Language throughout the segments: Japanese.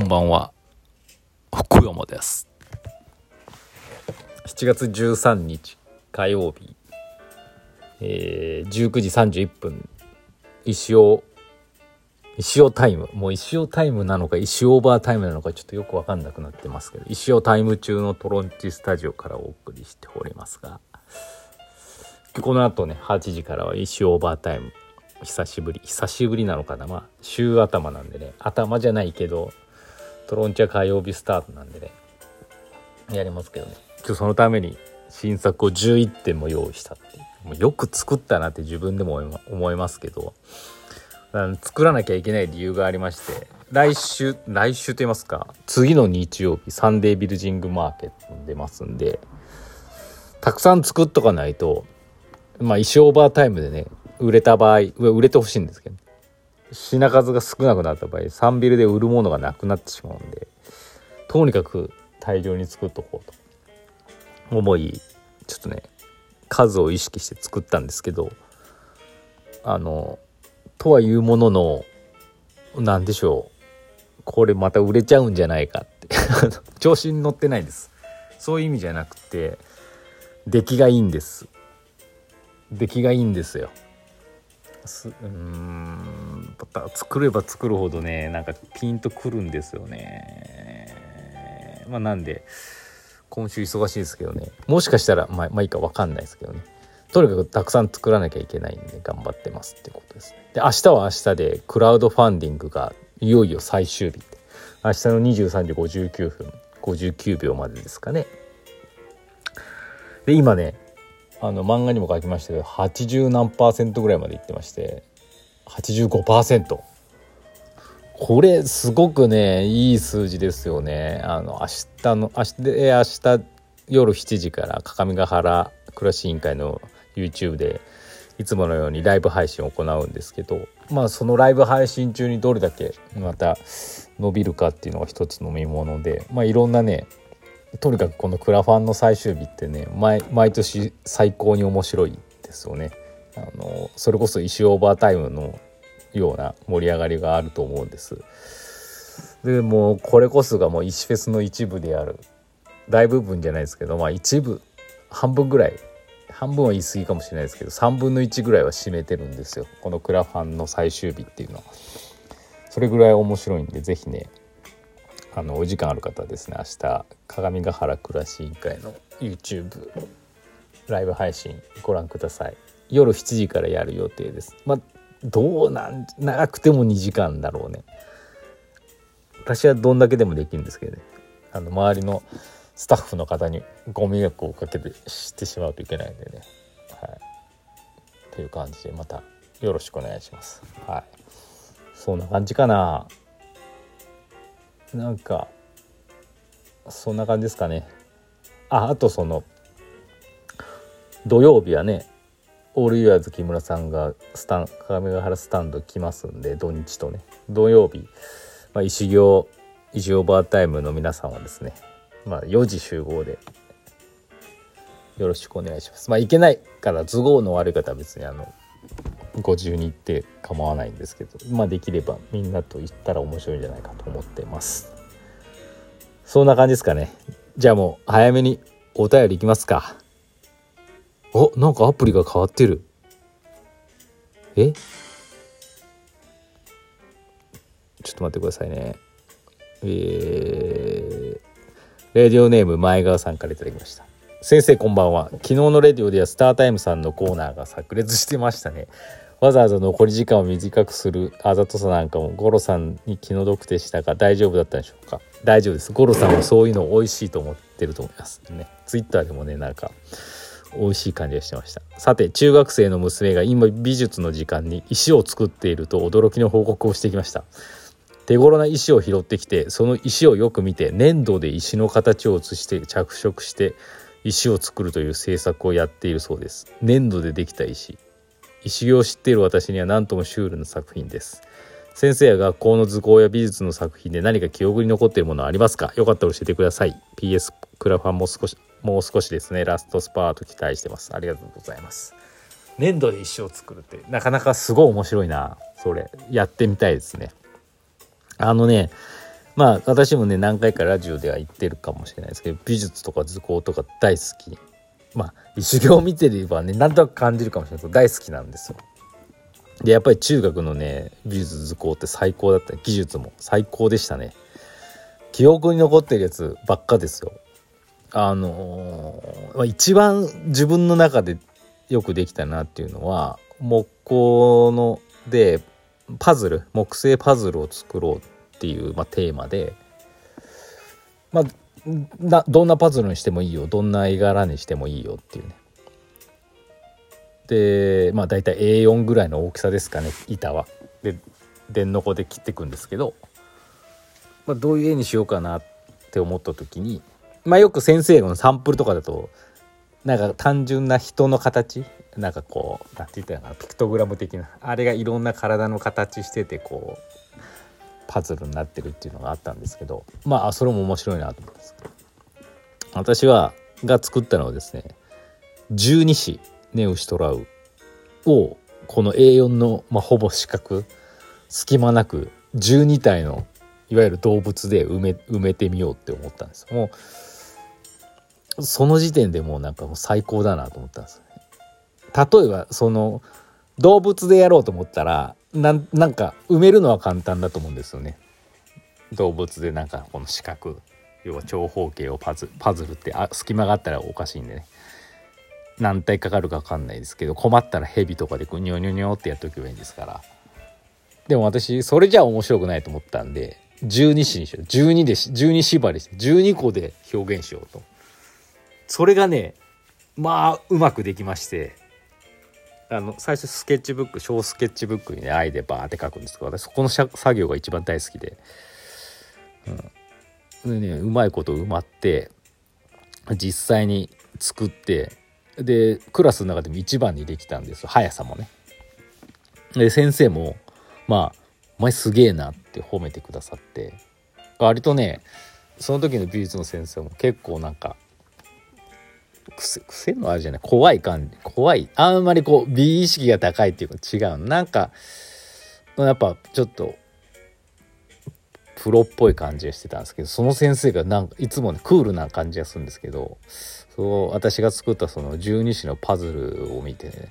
こんばんは。福山です。7月13日火曜日、えー、19時31分。石尾石尾タイム。もう石尾タイムなのか石オーバータイムなのかちょっとよく分かんなくなってますけど石尾タイム中のトロンチスタジオからお送りしておりますが。この後ね8時からは石オーバータイム。久しぶり。久しぶりなのかな。まあ週頭なんでね頭じゃないけどトロンチャ火曜日スタートなんでね。やりますけどね。今日そのために新作を11点も用意したってうもうよく作ったなって自分でも思いますけど。作らなきゃいけない理由がありまして来週来週と言いますか次の日曜日サンデービルジングマーケットに出ますんでたくさん作っとかないとまあ一生オーバータイムでね売れた場合売れてほしいんですけど品数が少なくなった場合3ビルで売るものがなくなってしまうんでとにかく大量に作っとこうと。思いちょっとね数を意識して作ったんですけどあのとはいうものの何でしょう。これまた売れちゃうんじゃないかって。調子に乗ってないです。そういう意味じゃなくて出来がいいんです。出来がいいんですよ。すうん。作れば作るほどねなんかピンとくるんですよね。まあなんで今週忙しいですけどね。もしかしたらまあ、まあいいか分かんないですけどね。とにかくたくさん作らなきゃいけないんで頑張ってますってことですね。で明日は明日でクラウドファンディングがいよいよ最終日明日の23時59分59秒までですかね。で今ねあの漫画にも書きましたけど80何パーセントぐらいまでいってまして。85%これすごくねいい数字ですよねあの明日の明日で明日夜7時から各務原暮らし委員会の YouTube でいつものようにライブ配信を行うんですけどまあそのライブ配信中にどれだけまた伸びるかっていうのが一つの見ものでまあいろんなねとにかくこのクラファンの最終日ってね毎毎年最高に面白いですよね。あのそれこそ石オーバータイムのような盛り上がりがあると思うんです。でもうこれこそがもう石フェスの一部である大部分じゃないですけどまあ一部半分ぐらい半分は言い過ぎかもしれないですけど3分の1ぐらいは占めてるんですよこのクラファンの最終日っていうのは。それぐらい面白いんで是非ねあのお時間ある方はですね明日鏡ヶ原暮らし委員会の YouTube ライブ配信ご覧ください夜7時からやる予定です。まあどうなん長くても2時間だろうね。私はどんだけでもできるんですけどね。あの周りのスタッフの方にご迷惑をかけてしてしまうといけないんでね。はい。っていう感じでまたよろしくお願いします。はい。そんな感じかな。なんかそんな感じですかね。ああとその土曜日はねオールユアーズ木村さんがスタン鏡ヶ原スタンド来ますんで土日とね土曜日、まあ、石行石オーバータイムの皆さんはですね、まあ、4時集合でよろしくお願いします。まあ、行けないから都合の悪い方は別にあのご自由に行って構わないんですけどまあできればみんなと行ったら面白いんじゃないかと思ってます。そんな感じですかね。じゃあもう早めにお便りいきますか。おなんかアプリが変わってる。え？ちょっと待ってくださいね。えー、レディオネーム前川さんから頂きました。先生こんばんは。昨日のレディオではスタータイムさんのコーナーが炸裂してましたね。わざわざ残り時間を短くするあざとさなんかもゴロさんに気の毒でしたが大丈夫だったんでしょうか？大丈夫です。ゴロさんはそういうの美味しいと思ってると思いますね。ツイッターでもねなんか。美味しい感じがしてました。さて中学生の娘が今美術の時間に石を作っていると驚きの報告をしてきました。手頃な石を拾ってきてその石をよく見て粘土で石の形を写して着色して石を作るという制作をやっているそうです。粘土でできた石。石を知っている私には何ともシュールな作品です。先生や学校の図工や美術の作品で何か記憶に残っているものはありますか？よかったら教えてください。PS クラファンも少しもう少しですねラストスパート期待してます。ありがとうございます。粘土で石を作るってなかなかすごい面白いなそれ。やってみたいですね。あのねまあ私もね何回かラジオでは言ってるかもしれないですけど美術とか図工とか大好き。まあ修行見てればねなんとなく感じるかもしれないけど大好きなんですよ。でやっぱり中学のね美術図工って最高だった。技術も最高でしたね。記憶に残ってるやつばっかですよ。あのー、一番自分の中でよくできたなっていうのは木工のでパズル木製パズルを作ろうっていう、まあ、テーマで、まあ、どんなパズルにしてもいいよどんな絵柄にしてもいいよっていうねでまあ大体 A4 ぐらいの大きさですかね板は。で電の子で切っていくんですけど、まあ、どういう絵にしようかなって思った時にまあよく先生のサンプルとかだとなんか単純な人の形？なんかこう何て言ったらな？ピクトグラム的な。あれがいろんな体の形しててこうパズルになってるっていうのがあったんですけど。まあそれも面白いなと思ったんですけど。私はが作ったのはですね十二支ネウシトラウをこの A4 の、まあ、ほぼ四角隙間なく12体のいわゆる動物で埋め埋めてみようって思ったんです。もうその時点でもうなんかもう最高だなと思ったんです例えばその動物でやろうと思ったらなんなんか埋めるのは簡単だと思うんですよね。動物でなんかこの四角要は長方形をパズパズルってあ隙間があったらおかしいんでね。何体かかるか分かんないですけど困ったらヘビとかでこうニョニョニョってやっとけばいいんですから。でも私それじゃ面白くないと思ったんで12子にしよう12で12縛りして12個で表現しようと。それがねまあうまくできましてあの最初スケッチブック小スケッチブックにね「愛」でバーって書くんですけど私そこの作業が一番大好きで,、うん、でねうまいこと埋まって実際に作ってでクラスの中でも一番にできたんです速さもね。で先生もまあ「お前すげえな」って褒めてくださって割とねその時の美術の先生も結構なんか癖癖のあるじゃない。怖い感じ。怖い。あんまりこう美意識が高いっていうか違う。なんかやっぱちょっとプロっぽい感じがしてたんですけどその先生がなんかいつもねクールな感じがするんですけどそう私が作ったその十二支のパズルを見て、ね、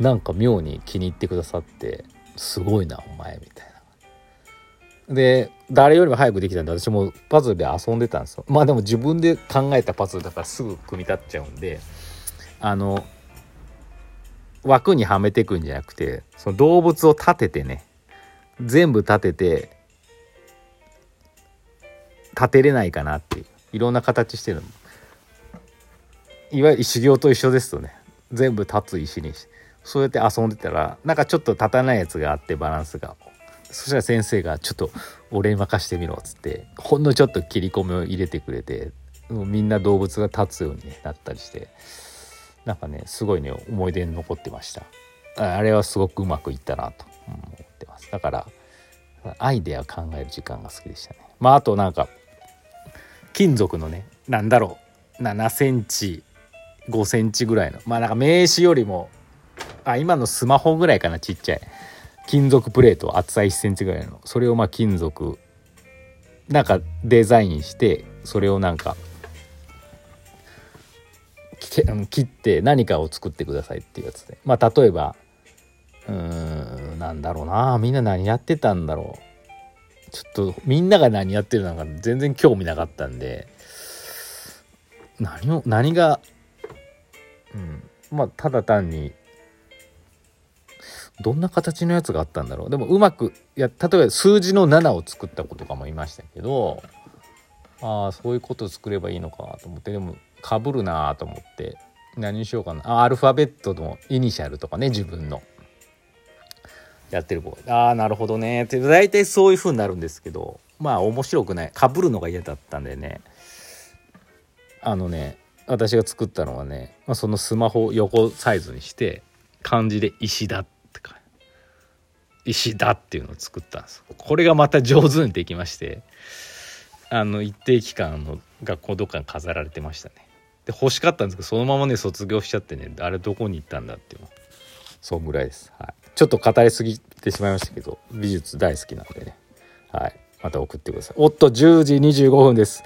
なんか妙に気に入ってくださってすごいなお前みたいな。で誰よりも早くできたんで私もパズルで遊んでたんですよ。まあでも自分で考えたパズルだからすぐ組み立っちゃうんであの枠にはめていくんじゃなくてその動物を立ててね全部立てて立てれないかなっていういろんな形してるいわゆる修行と一緒ですとね。全部立つ石にそうやって遊んでたらなんかちょっと立たないやつがあってバランスが。そしたら先生が「ちょっと俺に任してみろ」っつってほんのちょっと切り込みを入れてくれてもうみんな動物が立つように、なったりしてなんかねすごいね思い出に残ってました。あれはすごくうまくいったなと思ってます。だからアイデア考える時間が好きでしたね。まああとなんか金属のねなんだろう7センチ5センチぐらいのまあなんか名刺よりもあ今のスマホぐらいかなちっちゃい。金属プレート厚さ1センチぐらいのそれをまあ金属なんかデザインしてそれをなんか切って何かを作ってくださいっていうやつで。まあ例えばうーんなんだろうな。みんな何やってたんだろう。ちょっとみんなが何やってるのか全然興味なかったんで。何を何がうん。まあただ単にどんな形のやつがあったんだろう。でもうまくや例えば数字の7を作った子とかもいましたけどああそういうことを作ればいいのかと思ってでもかぶるなと思って何にしようかな。あアルファベットのイニシャルとかね自分の。やってる子。ああなるほどね。って大体そういう風になるんですけどまあ面白くない。かぶるのが嫌だったんでね。あのね私が作ったのはね、まあ、そのスマホ横サイズにして漢字で「石田」っ「石田」っていうのを作ったんです。これがまた上手にできましてあの一定期間の学校どっかに飾られてましたね。で欲しかったんですけどそのままね卒業しちゃってねあれどこに行ったんだっていうそんぐらいです、はい、ちょっと語りすぎてしまいましたけど美術大好きなんでね。はい。また送ってください。おっと10時25分です。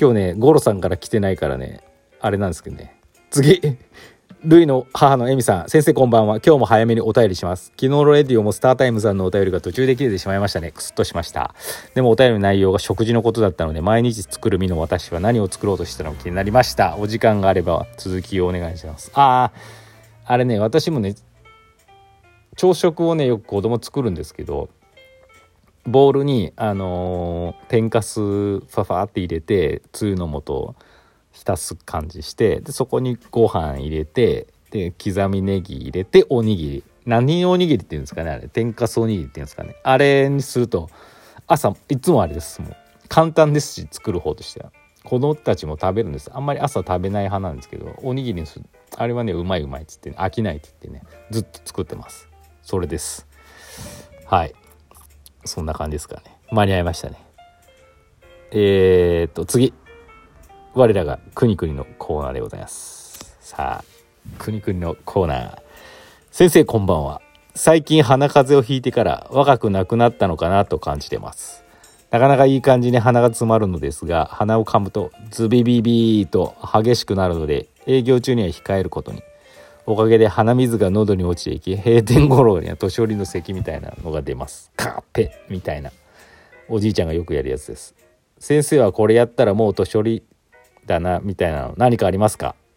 今日ねゴロさんから来てないからねあれなんですけどね。次。ルイの母のエミさん先生こんばんは。今日も早めにお便りします。昨日のレディオもスタータイムさんのお便りが途中で切れてしまいましたね。クスッとしました。でもお便りの内容が食事のことだったので毎日作る身の私は何を作ろうとしたのか気になりました。お時間があれば続きをお願いします。あああれね私もね朝食をねよく子供作るんですけどボウルにあのー天かすファファって入れてつゆの素を浸す感じしてでそこにご飯入れてで刻みネギ入れておにぎり。何おにぎりっていうんですかねあれ。天かすおにぎりっていうんですかね。あれにすると朝いつもあれですもう。簡単ですし作る方としては。子供たちも食べるんです。あんまり朝食べない派なんですけどおにぎりにするあれはねうまいうまいっつって、飽きないって言ってねずっと作ってます。それです。はい。そんな感じですかね。間に合いましたね。えー、っと次。我らがくにくにのコーナーでございます。さあくにくにのコーナー。先生こんばんは。最近鼻風邪をひいてから若くなくなったのかなと感じてます。なかなかいい感じに鼻が詰まるのですが鼻を噛むとズビビビーと激しくなるので営業中には控えることに。おかげで鼻水が喉に落ちていき閉店頃には年寄りの咳みたいなのが出ます。カーペみたいな。おじいちゃんがよくやるやつです。先生はこれやったらもう年寄りだなみたいなの何かありますか？